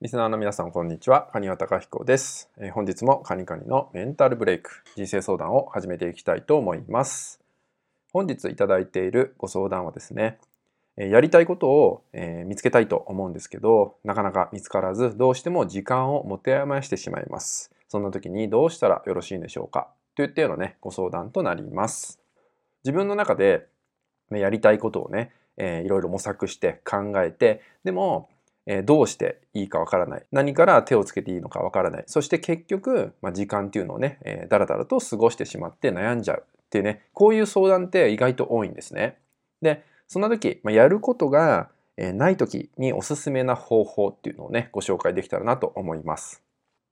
リスナーの皆さん、こんにちは。カニワタカヒコです、えー、本日もカニカニのメンタルブレイク、人生相談を始めていきたいと思います。本日いただいているご相談はですね、えー、やりたいことを、えー、見つけたいと思うんですけど、なかなか見つからず、どうしても時間を持て余してしまいます。そんな時にどうしたらよろしいんでしょうか？といったようなね、ご相談となります。自分の中でやりたいことをね、えー、いろいろ模索して考えて、でも、えどうしていいかわからない。何から手をつけていいのかわからない。そして結局、まあ、時間っていうのをね、えー、だらだらと過ごしてしまって悩んじゃうっていうね、こういう相談って意外と多いんですね。で、そんな時、まあ、やることがない時におすすめな方法っていうのをね、ご紹介できたらなと思います。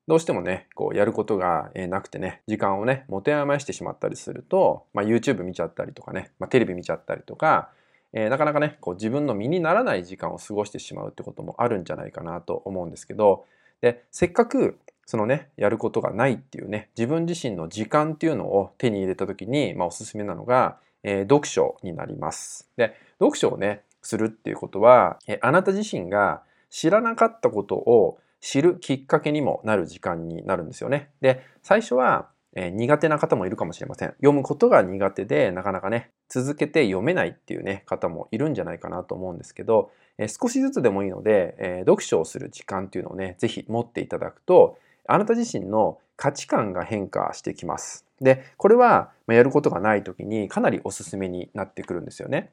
どうしてもね、こうやることがなくてね、時間をね、持て余してしまったりすると、まあ、YouTube 見ちゃったりとかね、まあ、テレビ見ちゃったりとか、えー、なかなかねこう自分の身にならない時間を過ごしてしまうってこともあるんじゃないかなと思うんですけどでせっかくそのねやることがないっていうね自分自身の時間っていうのを手に入れた時に、まあ、おすすめなのが、えー、読書になります。で読書をねするっていうことは、えー、あなた自身が知らなかったことを知るきっかけにもなる時間になるんですよね。で最初はえー、苦手な方もいるかもしれません。読むことが苦手でなかなかね、続けて読めないっていうね、方もいるんじゃないかなと思うんですけど、えー、少しずつでもいいので、えー、読書をする時間っていうのをね、ぜひ持っていただくと、あなた自身の価値観が変化してきます。で、これはやることがない時にかなりおすすめになってくるんですよね。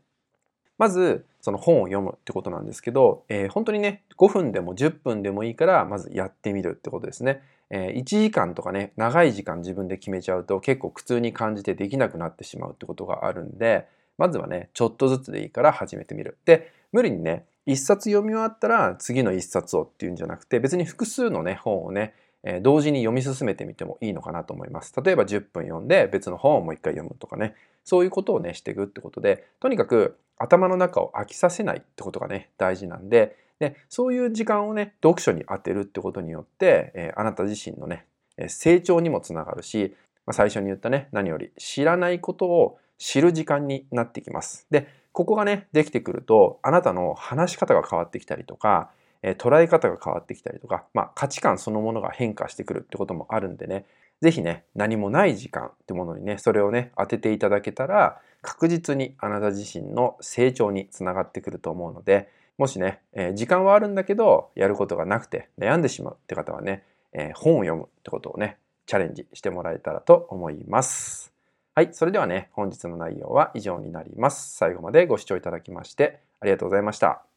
まず、その本を読むってことなんですけど、えー、本当にね、5分でも10分でもいいから、まずやってみるってことですね。えー、1時間とかね、長い時間自分で決めちゃうと結構苦痛に感じてできなくなってしまうってことがあるんで、まずはね、ちょっとずつでいいから始めてみる。で、無理にね、一冊読み終わったら次の一冊をっていうんじゃなくて、別に複数のね、本をね、え、同時に読み進めてみてもいいのかなと思います。例えば10分読んで別の本をもう一回読むとかね、そういうことをね、していくってことで、とにかく頭の中を飽きさせないってことがね、大事なんで、でそういう時間をね、読書に当てるってことによって、え、あなた自身のね、成長にもつながるし、まあ、最初に言ったね、何より知らないことを知る時間になってきます。で、ここがね、できてくると、あなたの話し方が変わってきたりとか、捉え方が変わってきたりとか、まあ、価値観そのものが変化してくるってこともあるんでね、ぜひね、何もない時間ってものにね、それをね、当てていただけたら、確実にあなた自身の成長につながってくると思うので、もしね、えー、時間はあるんだけど、やることがなくて悩んでしまうって方はね、えー、本を読むってことをね、チャレンジしてもらえたらと思います。はい、それではね、本日の内容は以上になります。最後までご視聴いただきましてありがとうございました。